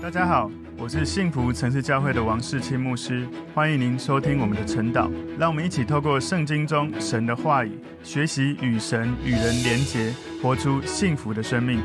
大家好，我是幸福城市教会的王世清牧师，欢迎您收听我们的晨祷。让我们一起透过圣经中神的话语，学习与神与人连结，活出幸福的生命。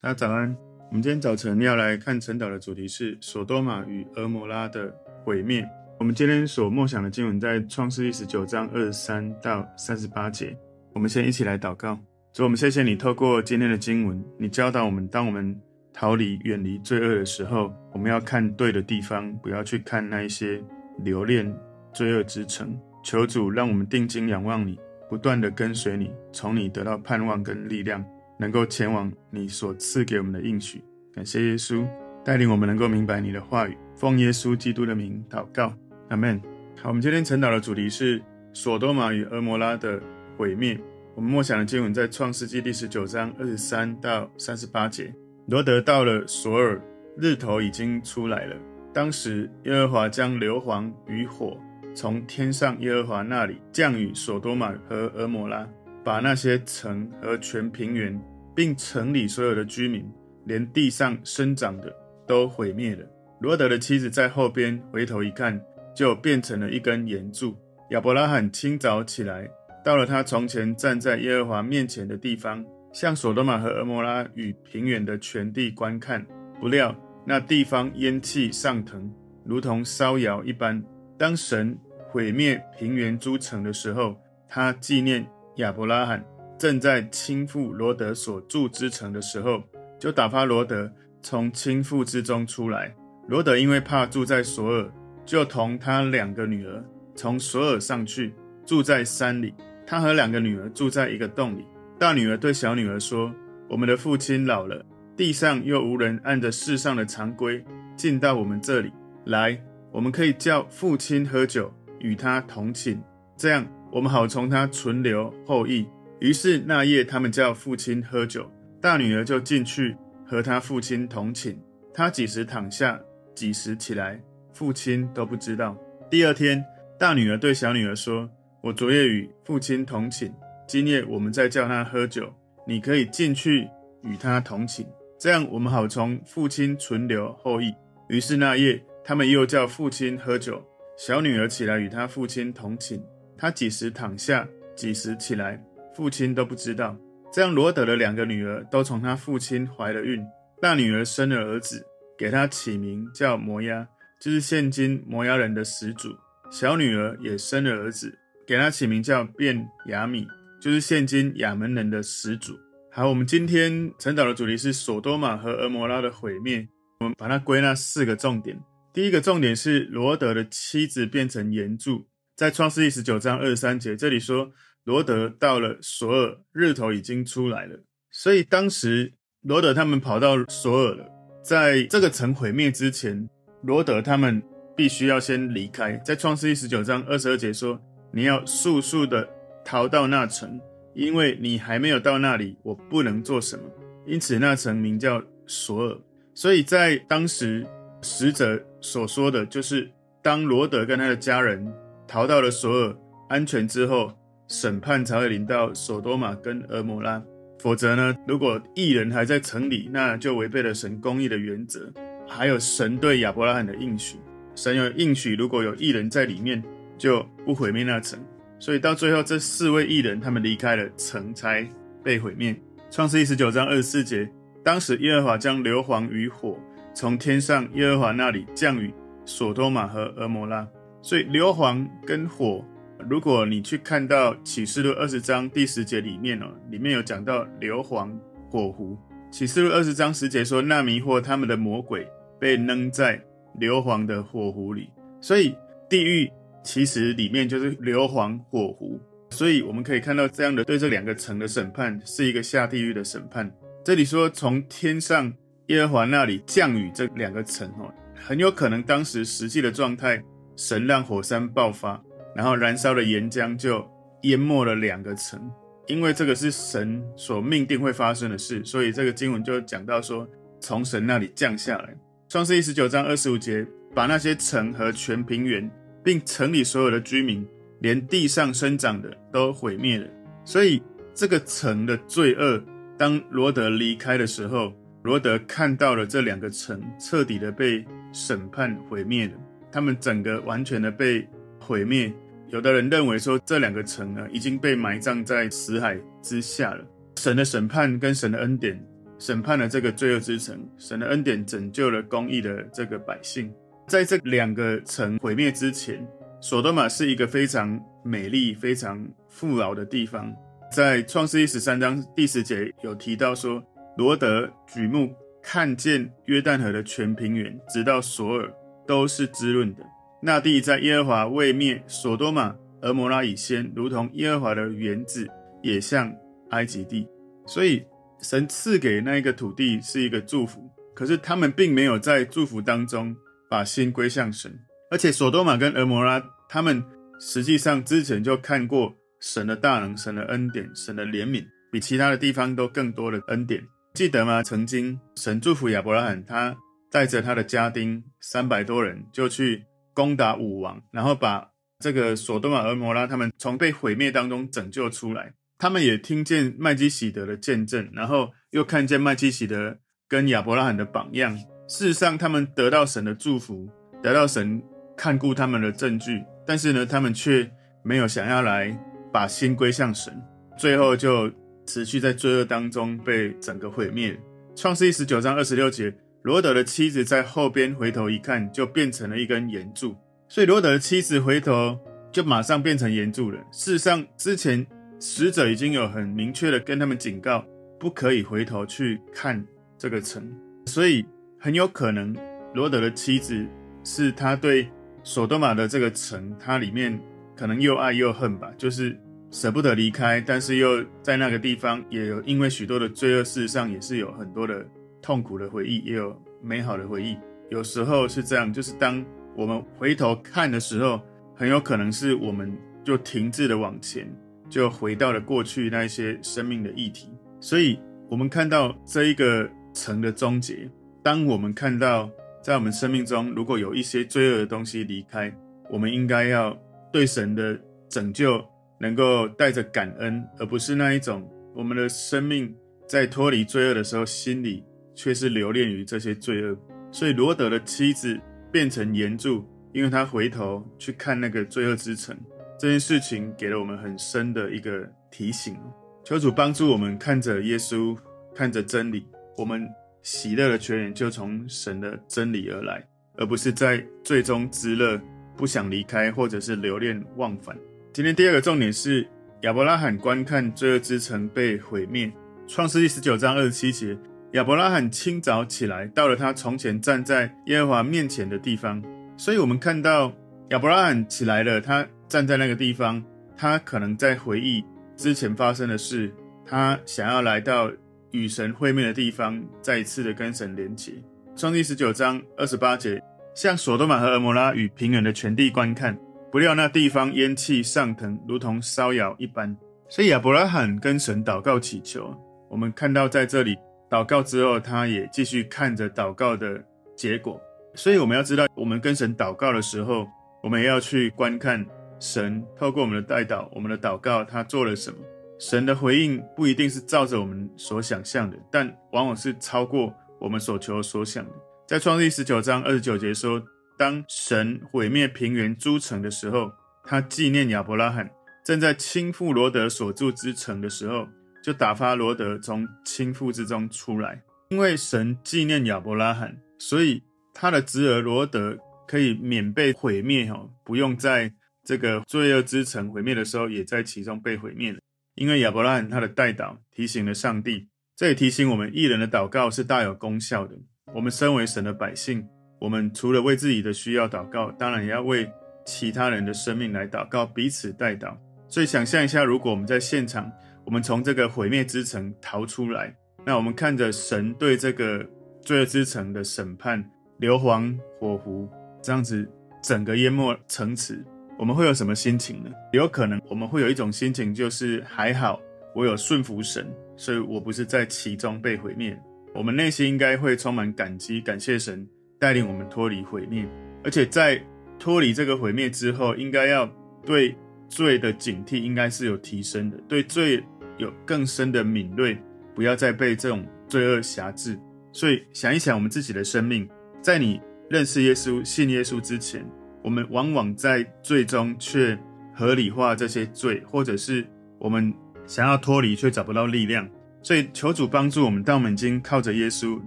大家早安，我们今天早晨要来看晨祷的主题是所多玛与蛾摩拉的毁灭。我们今天所默想的经文在创世记十九章二十三到三十八节。我们先一起来祷告。主，我们谢谢你透过今天的经文，你教导我们，当我们逃离、远离罪恶的时候，我们要看对的地方，不要去看那一些留恋罪恶之城。求主让我们定睛仰望你，不断地跟随你，从你得到盼望跟力量，能够前往你所赐给我们的应许。感谢耶稣带领我们，能够明白你的话语。奉耶稣基督的名祷告，阿门。好，我们今天晨祷的主题是所多玛与蛾摩拉的毁灭。我们默想的经文在创世记第十九章二十三到三十八节。罗德到了索尔，日头已经出来了。当时耶和华将硫磺与火从天上耶和华那里降雨所多玛和蛾摩拉，把那些城和全平原，并城里所有的居民，连地上生长的都毁灭了。罗德的妻子在后边回头一看，就变成了一根岩柱。亚伯拉罕清早起来，到了他从前站在耶和华面前的地方。向索多玛和蛾摩拉与平原的全地观看，不料那地方烟气上腾，如同烧窑一般。当神毁灭平原诸城的时候，他纪念亚伯拉罕正在亲父罗德所住之城的时候，就打发罗德从亲父之中出来。罗德因为怕住在索尔，就同他两个女儿从索尔上去，住在山里。他和两个女儿住在一个洞里。大女儿对小女儿说：“我们的父亲老了，地上又无人按着世上的常规进到我们这里来，我们可以叫父亲喝酒，与他同寝，这样我们好从他存留后裔。”于是那夜他们叫父亲喝酒，大女儿就进去和他父亲同寝。他几时躺下，几时起来，父亲都不知道。第二天，大女儿对小女儿说：“我昨夜与父亲同寝。”今夜我们再叫他喝酒，你可以进去与他同寝，这样我们好从父亲存留后裔。于是那夜他们又叫父亲喝酒，小女儿起来与他父亲同寝，他几时躺下，几时起来，父亲都不知道。这样罗德的两个女儿都从他父亲怀了孕，大女儿生了儿子，给他起名叫摩押，就是现今摩押人的始祖；小女儿也生了儿子，给他起名叫变雅米。就是现今亚门人的始祖。好，我们今天晨祷的主题是所多玛和蛾摩拉的毁灭。我们把它归纳四个重点。第一个重点是罗德的妻子变成盐柱，在创世记十九章二十三节，这里说罗德到了索尔，日头已经出来了。所以当时罗德他们跑到索尔了，在这个城毁灭之前，罗德他们必须要先离开。在创世记十九章二十二节说，你要速速的。逃到那城，因为你还没有到那里，我不能做什么。因此，那城名叫索尔。所以在当时，使者所说的就是，当罗德跟他的家人逃到了索尔安全之后，审判才会临到所多玛跟蛾摩拉。否则呢，如果异人还在城里，那就违背了神公义的原则，还有神对亚伯拉罕的应许。神有应许，如果有异人在里面，就不毁灭那城。所以到最后，这四位义人他们离开了城，才被毁灭。创世记十九章二十四节，当时耶和华将硫磺与火从天上耶和华那里降雨所多玛和蛾摩拉。所以硫磺跟火，如果你去看到启示录二十章第十节里面哦，里面有讲到硫磺火湖。启示录二十章十节说，那迷惑他们的魔鬼被扔在硫磺的火湖里。所以地狱。其实里面就是硫磺火湖，所以我们可以看到这样的对这两个城的审判是一个下地狱的审判。这里说从天上耶和华那里降雨这两个城哦，很有可能当时实际的状态，神让火山爆发，然后燃烧的岩浆就淹没了两个城，因为这个是神所命定会发生的事，所以这个经文就讲到说从神那里降下来。创世记十九章二十五节，把那些城和全平原。并城里所有的居民，连地上生长的都毁灭了。所以这个城的罪恶，当罗德离开的时候，罗德看到了这两个城彻底的被审判毁灭了，他们整个完全的被毁灭。有的人认为说，这两个城呢已经被埋葬在死海之下了。神的审判跟神的恩典审判了这个罪恶之城，神的恩典拯救了公义的这个百姓。在这两个城毁灭之前，索多玛是一个非常美丽、非常富饶的地方。在创世记十三章第十节有提到说，罗得举目看见约旦河的全平原，直到索尔，都是滋润的。那地在耶和华未灭索多玛、蛾摩拉以先，如同耶和华的园子，也像埃及地。所以神赐给那一个土地是一个祝福，可是他们并没有在祝福当中把心归向神。而且索多玛跟蛾摩拉，他们实际上之前就看过神的大能、神的恩典、神的怜悯，比其他的地方都更多的恩典。记得吗？曾经神祝福亚伯拉罕，他带着他的家丁三百多人就去。攻打武王，然后把这个索多玛、蛾摩拉他们从被毁灭当中拯救出来。他们也听见麦基洗德的见证，然后又看见麦基洗德跟亚伯拉罕的榜样。事实上，他们得到神的祝福，得到神看顾他们的证据。但是呢，他们却没有想要来把心归向神，最后就持续在罪恶当中被整个毁灭。创世记十九章二十六节。罗德的妻子在后边回头一看，就变成了一根盐柱。所以罗德的妻子回头就马上变成盐柱了。事实上，之前使者已经有很明确的跟他们警告，不可以回头去看这个城。所以很有可能罗德的妻子是他对索多玛的这个城，它里面可能又爱又恨吧，就是舍不得离开，但是又在那个地方也有因为许多的罪恶，事实上也是有很多的。痛苦的回忆也有美好的回忆，有时候是这样，就是当我们回头看的时候，很有可能是我们就停滞的往前，就回到了过去那一些生命的议题。所以，我们看到这一个城的终结。当我们看到在我们生命中如果有一些罪恶的东西离开，我们应该要对神的拯救能够带着感恩，而不是那一种我们的生命在脱离罪恶的时候心里。却是留恋于这些罪恶，所以罗德的妻子变成盐柱，因为他回头去看那个罪恶之城。这件事情给了我们很深的一个提醒。求主帮助我们看着耶稣，看着真理，我们喜乐的泉源就从神的真理而来，而不是在最终之乐，不想离开，或者是留恋忘返。今天第二个重点是亚伯拉罕观看罪恶之城被毁灭。创世记十九章二十七节。亚伯拉罕清早起来，到了他从前站在耶和华面前的地方。所以，我们看到亚伯拉罕起来了，他站在那个地方，他可能在回忆之前发生的事，他想要来到与神会面的地方，再一次的跟神连结。创第十九章二十八节，向所多玛和蛾摩拉与平原的全地观看，不料那地方烟气上腾，如同烧窑一般。所以亚伯拉罕跟神祷告祈求，我们看到在这里。祷告之后，他也继续看着祷告的结果。所以我们要知道，我们跟神祷告的时候，我们也要去观看神透过我们的代祷、我们的祷告，他做了什么。神的回应不一定是照着我们所想象的，但往往是超过我们所求所想的。在创世十九章二十九节说，当神毁灭平原诸城的时候，他纪念亚伯拉罕正在倾覆罗德所住之城的时候。就打发罗德从倾覆之中出来，因为神纪念亚伯拉罕，所以他的侄儿罗德可以免被毁灭，哈，不用在这个罪恶之城毁灭的时候，也在其中被毁灭了。因为亚伯拉罕他的代祷提醒了上帝，这也提醒我们，义人的祷告是大有功效的。我们身为神的百姓，我们除了为自己的需要祷告，当然也要为其他人的生命来祷告，彼此代祷。所以想象一下，如果我们在现场。我们从这个毁灭之城逃出来，那我们看着神对这个罪恶之城的审判，硫磺火湖这样子整个淹没城池，我们会有什么心情呢？有可能我们会有一种心情，就是还好我有顺服神，所以我不是在其中被毁灭。我们内心应该会充满感激，感谢神带领我们脱离毁灭，而且在脱离这个毁灭之后，应该要对罪的警惕应该是有提升的，对罪。有更深的敏锐，不要再被这种罪恶辖制。所以想一想我们自己的生命，在你认识耶稣、信耶稣之前，我们往往在最终却合理化这些罪，或者是我们想要脱离却找不到力量。所以求主帮助我们，当我们已经靠着耶稣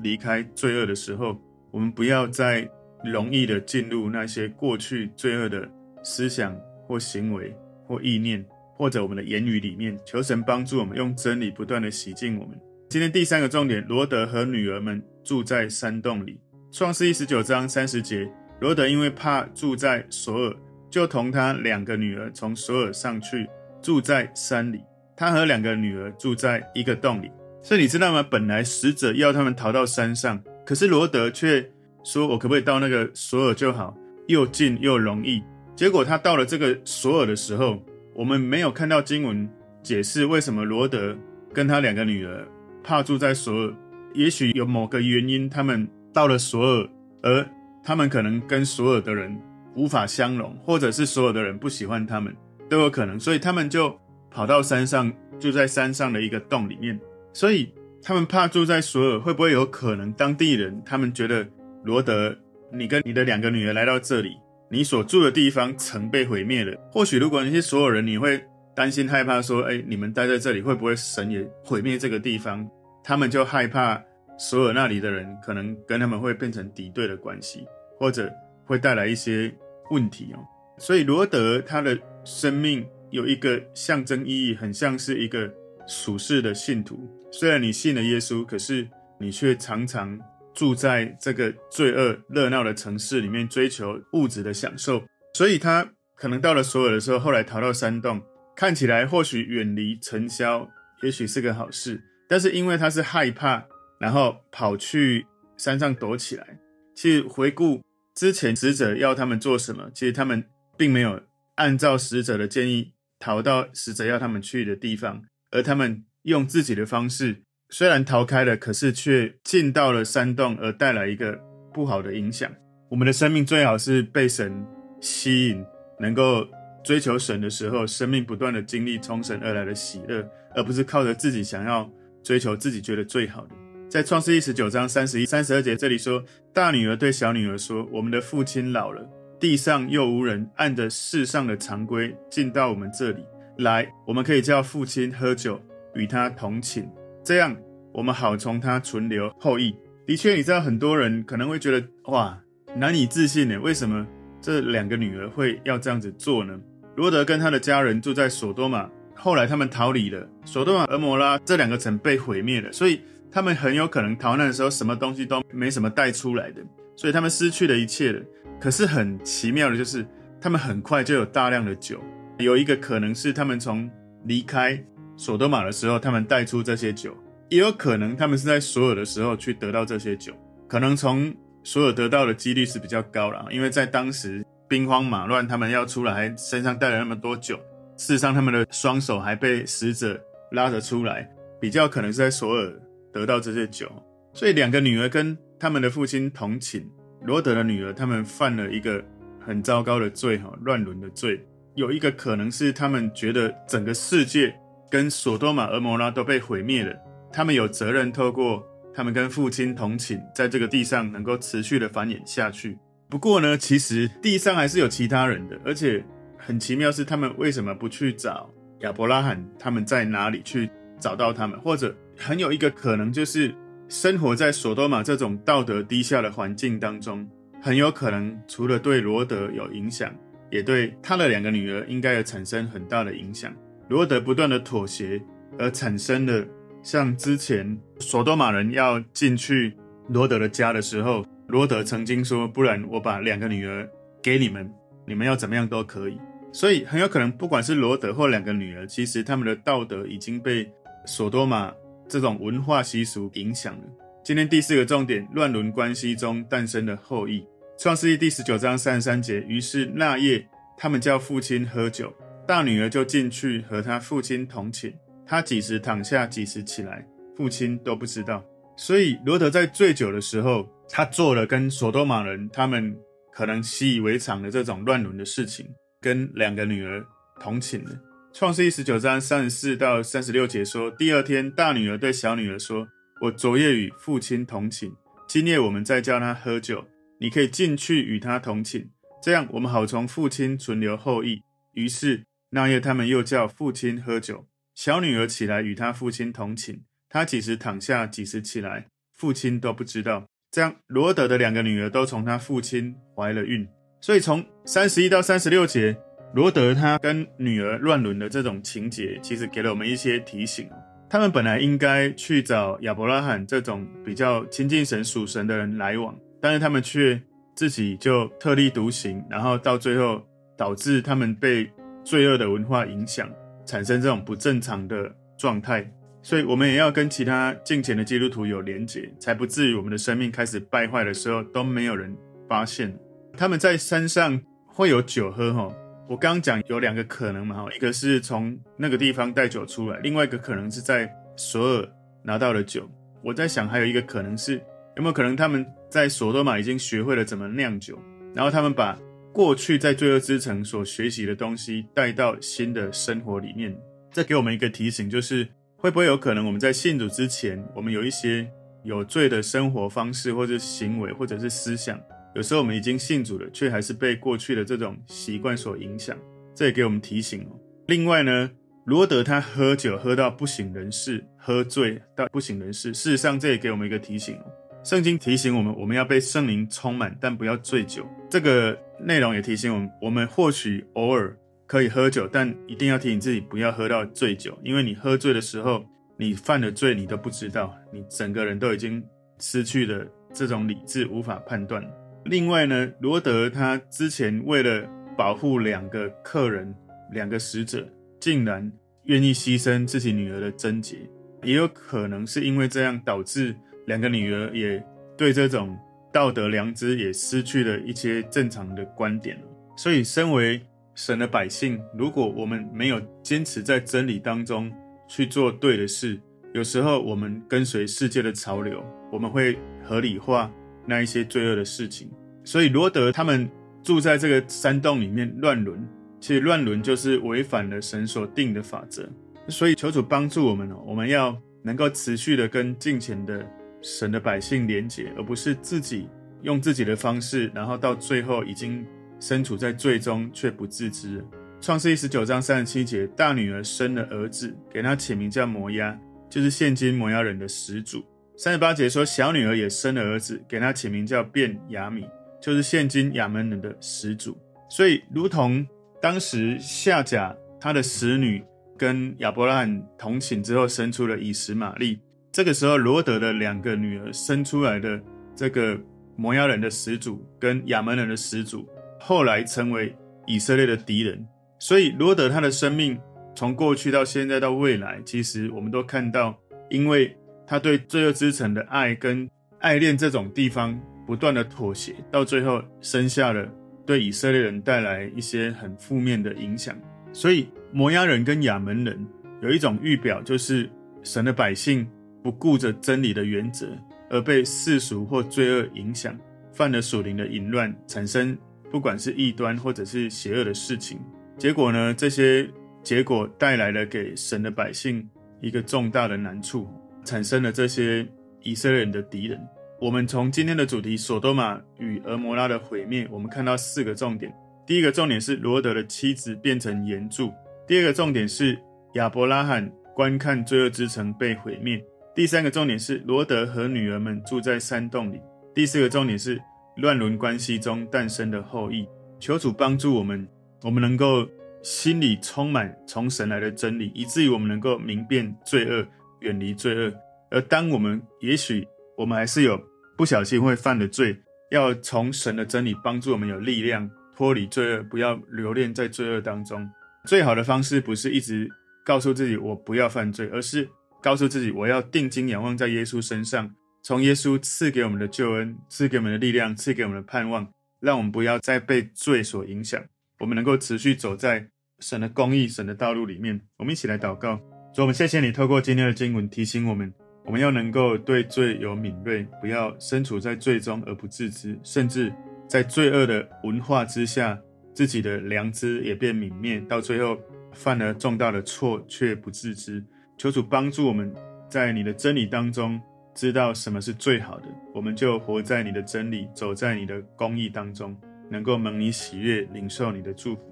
离开罪恶的时候，我们不要再容易的进入那些过去罪恶的思想或行为或意念，或者我们的言语里面。求神帮助我们，用真理不断的洗净我们。今天第三个重点，罗德和女儿们住在山洞里。创世一十九章三十节，罗德因为怕住在索尔，就同他两个女儿从索尔上去住在山里。他和两个女儿住在一个洞里。所以你知道吗？本来使者要他们逃到山上，可是罗德却说：“我可不可以到那个索尔就好，又近又容易。”结果他到了这个索尔的时候，我们没有看到经文解释为什么罗德跟他两个女儿。怕住在索尔，也许有某个原因，他们到了索尔，而他们可能跟所有的人无法相容，或者是所有的人不喜欢他们，都有可能。所以他们就跑到山上，住在山上的一个洞里面。所以他们怕住在索尔，会不会有可能当地人他们觉得罗德，你跟你的两个女儿来到这里，你所住的地方曾被毁灭了。或许如果那些所有人，你会担心害怕说，哎，你们待在这里会不会神也毁灭这个地方？他们就害怕索尔那里的人可能跟他们会变成敌对的关系，或者会带来一些问题哦。所以罗德他的生命有一个象征意义，很像是一个属世的信徒。虽然你信了耶稣，可是你却常常住在这个罪恶热闹的城市里面，追求物质的享受。所以他可能到了索尔的时候，后来逃到山洞，看起来或许远离尘嚣，也许是个好事。但是因为他是害怕，然后跑去山上躲起来。去回顾之前使者要他们做什么，其实他们并没有按照使者的建议逃到使者要他们去的地方，而他们用自己的方式，虽然逃开了，可是却进到了山洞，而带来一个不好的影响。我们的生命最好是被神吸引，能够追求神的时候，生命不断的经历从神而来的喜乐，而不是靠着自己想要。追求自己觉得最好的，在创世记十九章三十一、三十二节这里说，大女儿对小女儿说：“我们的父亲老了，地上又无人，按着世上的常规进到我们这里来，我们可以叫父亲喝酒，与他同寝，这样我们好从他存留后裔。”的确，你知道很多人可能会觉得哇，难以置信呢，为什么这两个女儿会要这样子做呢？罗德跟他的家人住在索多玛。后来他们逃离了索多玛、俄摩拉这两个城被毁灭了，所以他们很有可能逃难的时候什么东西都没什么带出来的，所以他们失去了一切了。可是很奇妙的就是，他们很快就有大量的酒。有一个可能是他们从离开索多玛的时候，他们带出这些酒；也有可能他们是在索尔的时候去得到这些酒。可能从索尔得到的几率是比较高了，因为在当时兵荒马乱，他们要出来身上带了那么多酒。事实上，他们的双手还被使者拉着出来，比较可能是在索尔得到这些酒。所以，两个女儿跟他们的父亲同寝。罗德的女儿，他们犯了一个很糟糕的罪，哈，乱伦的罪。有一个可能是他们觉得整个世界跟索多玛、俄摩拉都被毁灭了，他们有责任透过他们跟父亲同寝，在这个地上能够持续的繁衍下去。不过呢，其实地上还是有其他人的，而且。很奇妙是，他们为什么不去找亚伯拉罕？他们在哪里去找到他们？或者很有一个可能，就是生活在索多玛这种道德低下的环境当中，很有可能除了对罗德有影响，也对他的两个女儿应该有产生很大的影响。罗德不断的妥协，而产生了像之前索多玛人要进去罗德的家的时候，罗德曾经说：“不然我把两个女儿给你们，你们要怎么样都可以。”所以很有可能，不管是罗德或两个女儿，其实他们的道德已经被索多玛这种文化习俗影响了。今天第四个重点：乱伦关系中诞生的后裔。创世记第十九章三十三节。于是那夜，他们叫父亲喝酒，大女儿就进去和他父亲同寝。他几时躺下，几时起来，父亲都不知道。所以罗德在醉酒的时候，他做了跟索多玛人他们可能习以为常的这种乱伦的事情。跟两个女儿同寝了。创世记十九章三十四到三十六节说：第二天，大女儿对小女儿说：“我昨夜与父亲同寝，今夜我们再叫他喝酒，你可以进去与他同寝，这样我们好从父亲存留后裔。于是那夜他们又叫父亲喝酒。小女儿起来与他父亲同寝，她几时躺下，几时起来，父亲都不知道。这样罗德的两个女儿都从他父亲怀了孕。所以从三十一到三十六节，罗德他跟女儿乱伦的这种情节，其实给了我们一些提醒。他们本来应该去找亚伯拉罕这种比较亲近神属神的人来往，但是他们却自己就特立独行，然后到最后导致他们被罪恶的文化影响，产生这种不正常的状态。所以，我们也要跟其他敬前的基督徒有连结，才不至于我们的生命开始败坏的时候都没有人发现。他们在山上会有酒喝，哈。我刚刚讲有两个可能嘛，一个是从那个地方带酒出来，另外一个可能是在索尔拿到了酒。我在想，还有一个可能是有没有可能他们在索多玛已经学会了怎么酿酒，然后他们把过去在罪恶之城所学习的东西带到新的生活里面。这给我们一个提醒，就是会不会有可能我们在信主之前，我们有一些有罪的生活方式，或者行为，或者是思想。有时候我们已经信主了，却还是被过去的这种习惯所影响，这也给我们提醒哦。另外呢，罗德他喝酒喝到不省人事，喝醉到不省人事。事实上，这也给我们一个提醒哦。圣经提醒我们，我们要被圣灵充满，但不要醉酒。这个内容也提醒我们，我们或许偶尔可以喝酒，但一定要提醒自己不要喝到醉酒，因为你喝醉的时候，你犯了罪，你都不知道，你整个人都已经失去了这种理智，无法判断。另外呢，罗德他之前为了保护两个客人、两个使者，竟然愿意牺牲自己女儿的贞洁，也有可能是因为这样导致两个女儿也对这种道德良知也失去了一些正常的观点。所以，身为神的百姓，如果我们没有坚持在真理当中去做对的事，有时候我们跟随世界的潮流，我们会合理化那一些罪恶的事情，所以罗德他们住在这个山洞里面乱伦，其实乱伦就是违反了神所定的法则。所以求主帮助我们哦，我们要能够持续的跟近前的神的百姓连结，而不是自己用自己的方式，然后到最后已经身处在罪中却不自知。创世记十九章三十七节，大女儿生了儿子，给他起名叫摩押，就是现今摩押人的始祖。三十八节说，小女儿也生了儿子，给他起名叫便雅米，就是现今亚门人的始祖。所以，如同当时夏甲他的使女跟亚伯拉罕同寝之后生出了以实玛利，这个时候罗德的两个女儿生出来的这个摩押人的始祖跟亚门人的始祖，后来成为以色列的敌人。所以，罗德他的生命从过去到现在到未来，其实我们都看到，因为。他对罪恶之城的爱跟爱恋这种地方不断的妥协，到最后生下了对以色列人带来一些很负面的影响。所以摩押人跟亚扪人有一种预表，就是神的百姓不顾着真理的原则，而被世俗或罪恶影响，犯了属灵的淫乱，产生不管是异端或者是邪恶的事情。结果呢，这些结果带来了给神的百姓一个重大的难处。产生了这些以色列人的敌人。我们从今天的主题“索多玛与蛾摩拉的毁灭”，我们看到四个重点。第一个重点是罗德的妻子变成盐柱；第二个重点是亚伯拉罕观看罪恶之城被毁灭；第三个重点是罗德和女儿们住在山洞里；第四个重点是乱伦关系中诞生的后裔。求主帮助我们，我们能够心里充满从神来的真理，以至于我们能够明辨罪恶。远离罪恶，而当我们也许我们还是有不小心会犯的罪，要从神的真理帮助我们有力量脱离罪恶，不要留恋在罪恶当中。最好的方式不是一直告诉自己我不要犯罪，而是告诉自己我要定睛仰望在耶稣身上，从耶稣赐给我们的救恩、赐给我们的力量、赐给我们的盼望，让我们不要再被罪所影响，我们能够持续走在神的公义、神的道路里面。我们一起来祷告。所以，我们谢谢你透过今天的经文提醒我们，我们要能够对罪有敏锐，不要身处在罪中而不自知，甚至在罪恶的文化之下，自己的良知也变泯灭，到最后犯了重大的错却不自知。求主帮助我们在你的真理当中知道什么是最好的，我们就活在你的真理，走在你的公义当中，能够蒙你喜悦，领受你的祝福。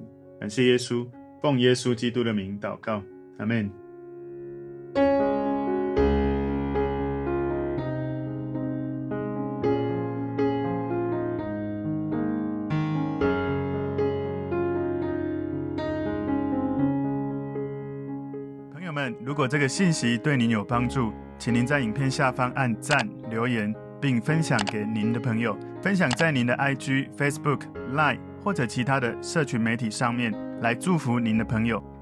感谢耶稣，奉耶稣基督的名祷告，阿门。朋友们如果这个信息对您有帮助，请您在影片下方按赞、留言，并分享给您的朋友，分享在您的 IG、Facebook、Line 或者其他的社群媒体上面，来祝福您的朋友。